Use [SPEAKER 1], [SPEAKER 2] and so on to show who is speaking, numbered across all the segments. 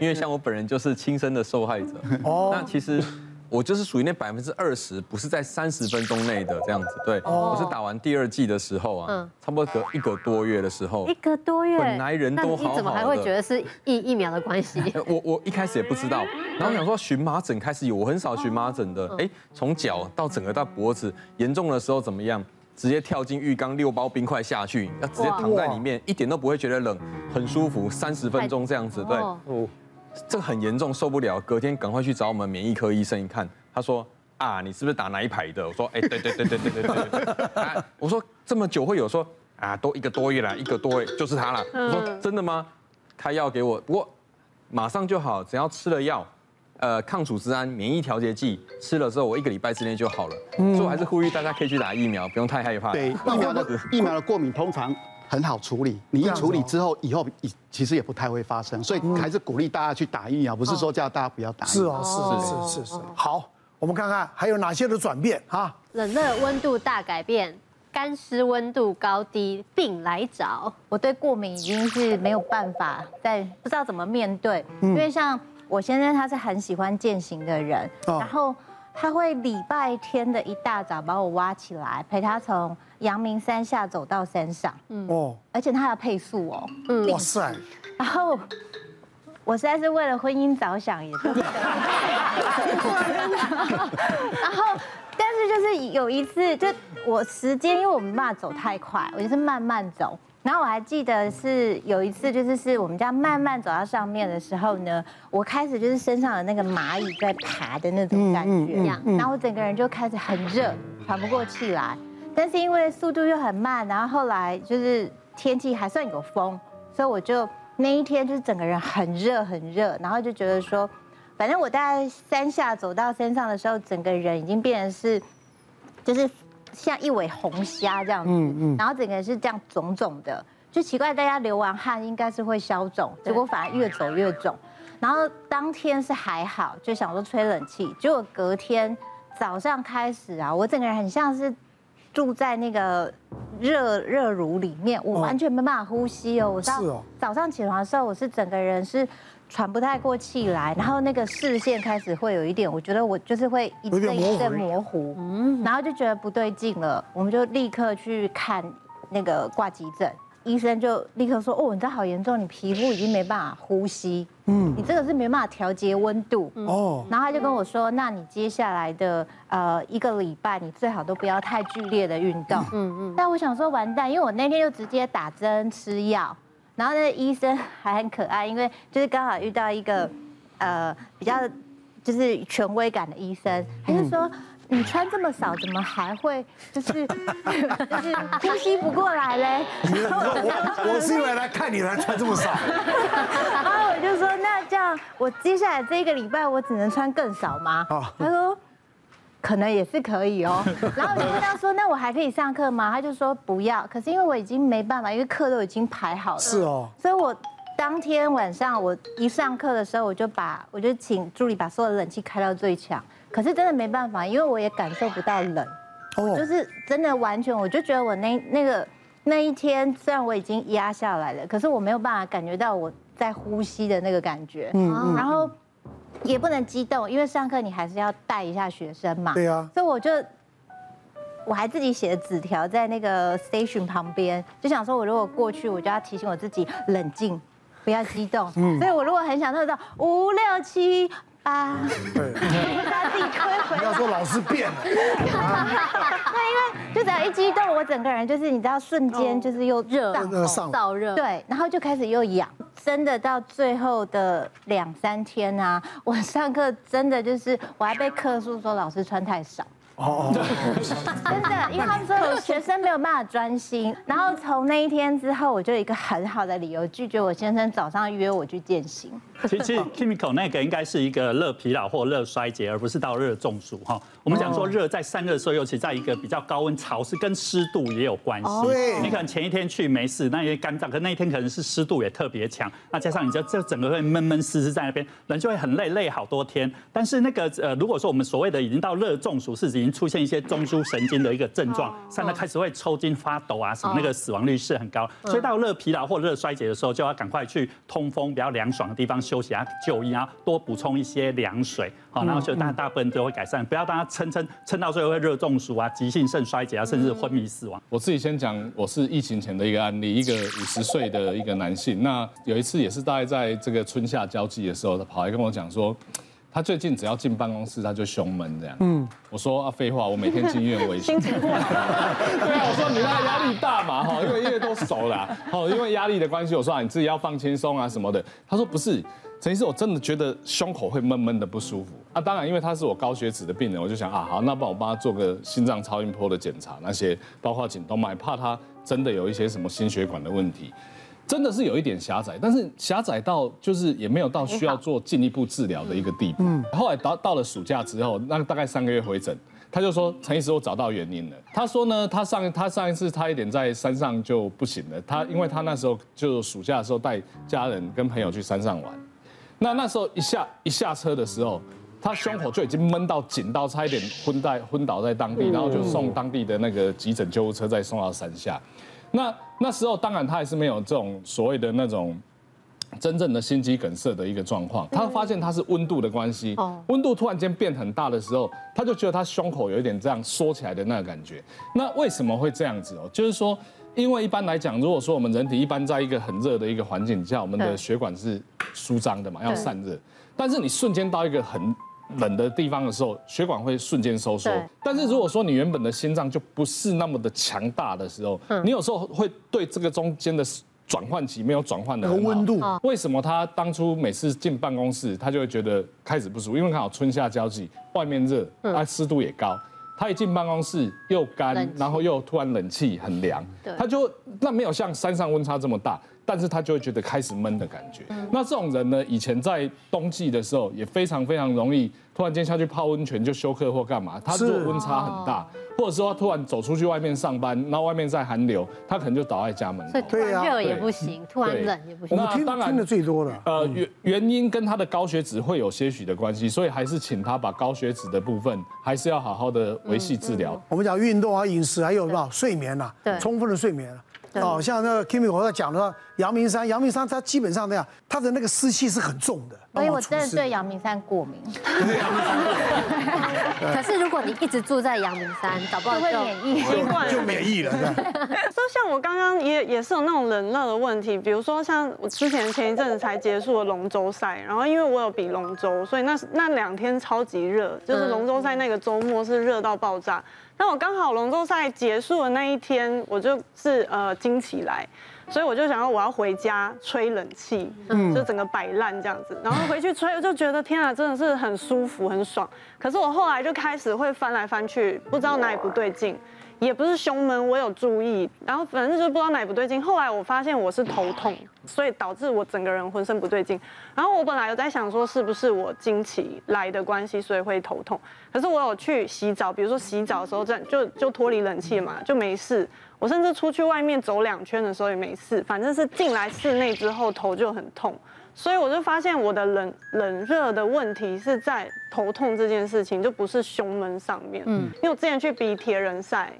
[SPEAKER 1] 因为像我本人就是亲身的受害者。哦，那其实。我就是属于那百分之二十，不是在三十分钟内的这样子。对，我是打完第二季的时候啊，差不多隔一个多月的时候，
[SPEAKER 2] 一个多月，
[SPEAKER 1] 本来人都好好的，
[SPEAKER 2] 你怎么还会觉得是疫疫苗的关系？
[SPEAKER 1] 我我一开始也不知道，然后想说荨麻疹开始有，我很少荨麻疹的，哎，从脚到整个到脖子，严重的时候怎么样？直接跳进浴缸，六包冰块下去，要直接躺在里面，一点都不会觉得冷，很舒服，三十分钟这样子，对。这个很严重受不了隔天赶快去找我们免疫科医生一看。他说啊你是不是打哪一排的？我说哎对对对对对对我说这么久会有？说啊都一个多月了一个多月就是他了。我说真的吗？开药给我不过马上就好只要吃了药呃抗组织胺免疫调节剂吃了之后我一个礼拜之内就好了。所以我还是呼吁大家可以去打疫苗不用太害怕。
[SPEAKER 3] 对 疫苗的 疫苗的过敏通常很好处理，你一处理之后，以后其实也不太会发生，所以还是鼓励大家去打疫苗，不是说叫大家不要打。
[SPEAKER 4] 是哦，是是是是。好，我们看看还有哪些的转变哈。
[SPEAKER 2] 冷热温度大改变，干湿温度高低病来找。我对过敏已经是没有办法再不知道怎么面对，因为像我先生他是很喜欢健行的人，然后他会礼拜天的一大早把我挖起来陪他从。阳明山下走到山上，嗯。哦，而且他还要配速哦，嗯，哇塞，然后我实在是为了婚姻着想，也是，然后但是就是有一次，就我时间，因为我没办法走太快，我就是慢慢走。然后我还记得是有一次，就是是我们家慢慢走到上面的时候呢，我开始就是身上的那个蚂蚁在爬的那种感觉，然后我整个人就开始很热，喘不过气来。但是因为速度又很慢，然后后来就是天气还算有风，所以我就那一天就是整个人很热很热，然后就觉得说，反正我大概山下走到山上的时候，整个人已经变成是，就是像一尾红虾这样子，嗯嗯，然后整个人是这样肿肿的，就奇怪大家流完汗应该是会消肿，结果反而越走越肿，然后当天是还好，就想说吹冷气，结果隔天早上开始啊，我整个人很像是。住在那个热热炉里面，我完全没办法呼吸哦。我到早上起床的时候，我是整个人是喘不太过气来，然后那个视线开始会有一点，我觉得我就是会一阵一阵模糊，嗯，然后就觉得不对劲了，我们就立刻去看那个挂急诊。医生就立刻说：“哦，你这好严重，你皮肤已经没办法呼吸，嗯，你这个是没办法调节温度，哦。然后他就跟我说：那你接下来的呃一个礼拜，你最好都不要太剧烈的运动，嗯嗯。但我想说完蛋，因为我那天就直接打针吃药，然后那个医生还很可爱，因为就是刚好遇到一个呃比较就是权威感的医生，他就说。”你穿这么少，怎么还会就是 就是 呼吸不过来嘞？
[SPEAKER 4] 我我是因为来看你才穿这么少。
[SPEAKER 2] 然后我就说，那这样我接下来这一个礼拜我只能穿更少吗？他说可能也是可以哦。然后我就跟他说，那我还可以上课吗？他就说不要。可是因为我已经没办法，因为课都已经排好了。
[SPEAKER 4] 是哦。所以
[SPEAKER 2] 我当天晚上我一上课的时候，我就把我就请助理把所有的冷气开到最强。可是真的没办法，因为我也感受不到冷，我就是真的完全，我就觉得我那那个那一天，虽然我已经压下来了，可是我没有办法感觉到我在呼吸的那个感觉，嗯，然后也不能激动，因为上课你还是要带一下学生嘛，
[SPEAKER 4] 对啊，
[SPEAKER 2] 所以我就我还自己写的纸条在那个 station 旁边，就想说我如果过去，我就要提醒我自己冷静，不要激动，嗯，所以我如果很想那到五六七。啊，对，他自己推回来。
[SPEAKER 4] 要说老师变了。
[SPEAKER 2] 那因为就只要一激动，我整个人就是你知道，瞬间就是又热，燥热。对，然后就开始又痒，真的到最后的两三天啊，我上课真的就是我还被客诉说老师穿太少。哦，真的，因为他们说学生没有办法专心。然后从那一天之后，我就有一个很好的理由拒绝我先生早上约我去践行。
[SPEAKER 5] 其实 Kimiko 那个应该是一个热疲劳或热衰竭，而不是到热中暑哈。我们讲说热在散热的时候，尤其在一个比较高温潮湿，跟湿度也有关系。对，你可能前一天去没事，那些干燥，可那一天可能是湿度也特别强，那加上你就这整个会闷闷湿湿在那边，人就会很累，累好多天。但是那个呃，如果说我们所谓的已经到热中暑，是已经经出现一些中枢神经的一个症状，像他开始会抽筋、发抖啊，什么那个死亡率是很高。所以到热疲劳或热衰竭的时候，就要赶快去通风、比较凉爽的地方休息啊，就医啊，多补充一些凉水，好，然后就大大部分都会改善，不要让他撑撑撑到最后会热中暑啊、急性肾衰竭啊，甚至昏迷死亡。
[SPEAKER 6] 我自己先讲，我是疫情前的一个案例，一个五十岁的一个男性，那有一次也是大概在这个春夏交际的时候，他跑来跟我讲说。他最近只要进办公室，他就胸闷这样。嗯，我说啊，废话，我每天进医院维修。对啊，我说你那压力大嘛哈，因为因为都熟了，哦，因为压力的关系，我说啊，你自己要放轻松啊什么的。他说不是，陈医师，我真的觉得胸口会闷闷的不舒服啊。当然，因为他是我高血脂的病人，我就想啊，好，那帮我帮他做个心脏超音波的检查，那些包括颈动脉，怕他真的有一些什么心血管的问题。真的是有一点狭窄，但是狭窄到就是也没有到需要做进一步治疗的一个地步。嗯，后来到到了暑假之后，那大概三个月回诊，他就说陈医师，我找到原因了。他说呢，他上他上一次差一点在山上就不行了，他因为他那时候就暑假的时候带家人跟朋友去山上玩，那那时候一下一下车的时候，他胸口就已经闷到紧到差一点昏在昏倒在当地，然后就送当地的那个急诊救护车再送到山下。那那时候当然他还是没有这种所谓的那种真正的心肌梗塞的一个状况，他发现他是温度的关系，温度突然间变很大的时候，他就觉得他胸口有一点这样缩起来的那个感觉。那为什么会这样子哦？就是说，因为一般来讲，如果说我们人体一般在一个很热的一个环境下，我们的血管是舒张的嘛，要散热，但是你瞬间到一个很冷的地方的时候，血管会瞬间收缩。但是如果说你原本的心脏就不是那么的强大的时候，你有时候会对这个中间的转换期没有转换的。温度。为什么他当初每次进办公室，他就会觉得开始不舒服？因为刚好春夏交际，外面热，他湿度也高。他一进办公室又干，然后又突然冷气很凉，他就那没有像山上温差这么大。但是他就会觉得开始闷的感觉。那这种人呢，以前在冬季的时候也非常非常容易，突然间下去泡温泉就休克或干嘛。他如果温差很大，或者说他突然走出去外面上班，然后外面在寒流，他可能就倒在家门口。
[SPEAKER 2] 所以突然热也不行，突然冷也不行。
[SPEAKER 4] 那当然听的最多的，
[SPEAKER 6] 呃，原原因跟他的高血脂会有些许的关系，所以还是请他把高血脂的部分还是要好好的维系治疗。
[SPEAKER 4] 我们讲运动啊、饮食，还有什么睡眠啊，对，充分的睡眠。哦，像那个 Kimi 我在讲的话，阳明山，阳明山它基本上那样，它的那个湿气是很重的。
[SPEAKER 2] 所以我真的对阳明山过敏。可是如果你一直住在阳明山，搞不好就会免疫，
[SPEAKER 4] 就免疫了。
[SPEAKER 7] 说 像我刚刚也也是有那种冷热的问题，比如说像我之前前一阵子才结束了龙舟赛，然后因为我有比龙舟，所以那那两天超级热，就是龙舟赛那个周末是热到爆炸。那我刚好龙舟赛结束的那一天，我就是呃经期来，所以我就想要我要回家吹冷气，嗯就整个摆烂这样子，然后回去吹，我就觉得天啊，真的是很舒服很爽。可是我后来就开始会翻来翻去，不知道哪里不对劲。也不是胸闷，我有注意，然后反正就不知道哪里不对劲。后来我发现我是头痛，所以导致我整个人浑身不对劲。然后我本来有在想说是不是我经期来的关系，所以会头痛。可是我有去洗澡，比如说洗澡的时候这样就就脱离冷气嘛，就没事。我甚至出去外面走两圈的时候也没事，反正是进来室内之后头就很痛。所以我就发现我的冷冷热的问题是在头痛这件事情，就不是胸闷上面。嗯，因为我之前去比铁人赛。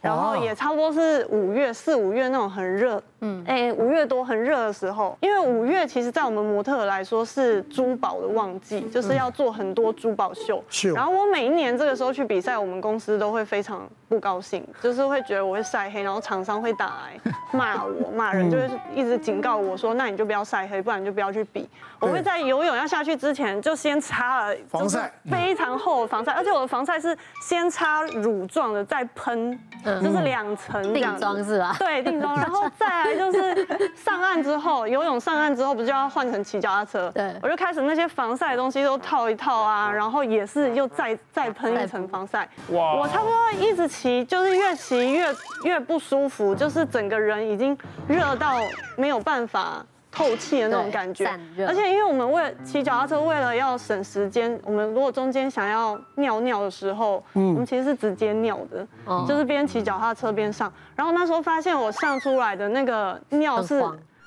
[SPEAKER 7] 然后也差不多是五月四五月那种很热，嗯，哎，五月多很热的时候，因为五月其实在我们模特来说是珠宝的旺季，就是要做很多珠宝秀。秀。然后我每一年这个时候去比赛，我们公司都会非常不高兴，就是会觉得我会晒黑，然后厂商会打来 骂我，骂人，就是一直警告我说，那你就不要晒黑，不然你就不要去比。我会在游泳要下去之前就先擦了防晒，非常厚的防晒，而且我的防晒是先擦乳状的，再喷。就是两层定妆是吧？对，定妆，然后再来就是上岸之后，游泳上岸之后不就要换成骑脚踏车？对，我就开始那些防晒的东西都套一套啊，然后也是又再再喷一层防晒。哇！我差不多一直骑，就是越骑越越不舒服，就是整个人已经热到没有办法。透气的那种感觉，而且因为我们为骑脚踏车，为了要省时间，我们如果中间想要尿尿的时候，我们其实是直接尿的，就是边骑脚踏车边上。然后那时候发现我上出来的那个尿是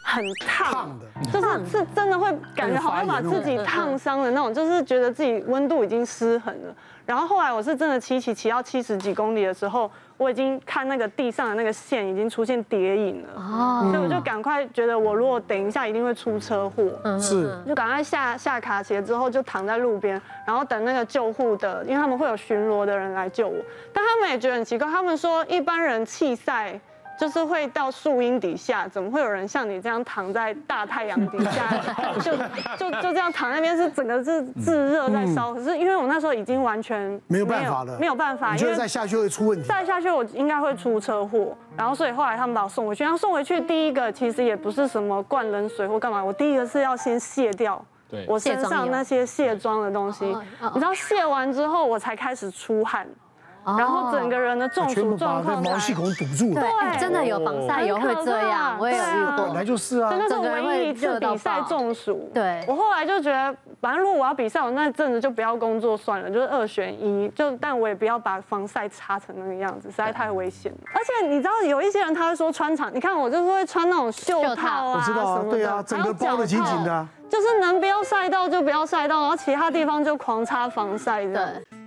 [SPEAKER 7] 很烫的，就是是真的会感觉好像把自己烫伤的那种，就是觉得自己温度已经失衡了。然后后来我是真的骑骑骑到七十几公里的时候，我已经看那个地上的那个线已经出现叠影了，哦，所以我就赶快觉得我如果等一下一定会出车祸，
[SPEAKER 4] 是，
[SPEAKER 7] 就赶快下下卡鞋之后就躺在路边，然后等那个救护的，因为他们会有巡逻的人来救我，但他们也觉得很奇怪，他们说一般人弃赛。就是会到树荫底下，怎么会有人像你这样躺在大太阳底下，就就就这样躺在那边，是整个是炙热在烧。可是因为我那时候已经完全
[SPEAKER 4] 没有办法了，
[SPEAKER 7] 没有办法，
[SPEAKER 4] 因为再下去会出问题。
[SPEAKER 7] 再下去我应该会出车祸，然后所以后来他们把我送回去。然后送回去第一个其实也不是什么灌冷水或干嘛，我第一个是要先卸掉我身上那些卸妆的东西。你知道卸完之后我才开始出汗。然后整个人的中暑状况，
[SPEAKER 4] 毛细孔堵住了。
[SPEAKER 2] 对，真的有防晒油会这样，我也有遇过。
[SPEAKER 4] 本来就是啊，
[SPEAKER 7] 那是唯一一次比赛中暑。
[SPEAKER 2] 对，
[SPEAKER 7] 我后来就觉得，反正如果我要比赛，我那阵子就不要工作算了，就是二选一。就但我也不要把防晒擦成那个样子，实在太危险了。而且你知道，有一些人他会说穿长，你看我就是会穿那种袖套啊什么的，
[SPEAKER 4] 对啊，整个包的紧紧的。
[SPEAKER 7] 就是能不要晒到就不要晒到，然后其他地方就狂擦防晒的。